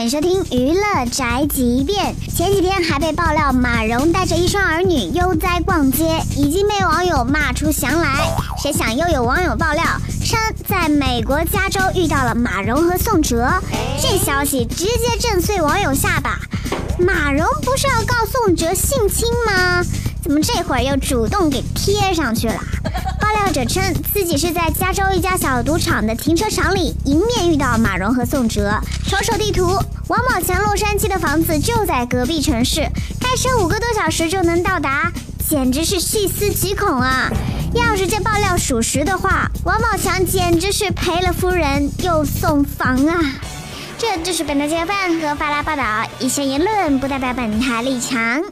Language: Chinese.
欢迎收听娱乐宅急便。前几天还被爆料马蓉带着一双儿女悠哉逛街，已经被网友骂出翔来。谁想又有网友爆料，称在美国加州遇到了马蓉和宋哲，这消息直接震碎网友下巴。马蓉不是要告宋哲性侵吗？怎么这会儿又主动给贴上去了？爆料者称自己是在加州一家小赌场的停车场里迎面遇到马蓉和宋哲。瞅瞅地图，王宝强洛杉矶的房子就在隔壁城市，开车五个多小时就能到达，简直是细思极恐啊！要是这爆料属实的话，王宝强简直是赔了夫人又送房啊！这就是本台揭饭和发拉报道，以上言论不代表本台立场。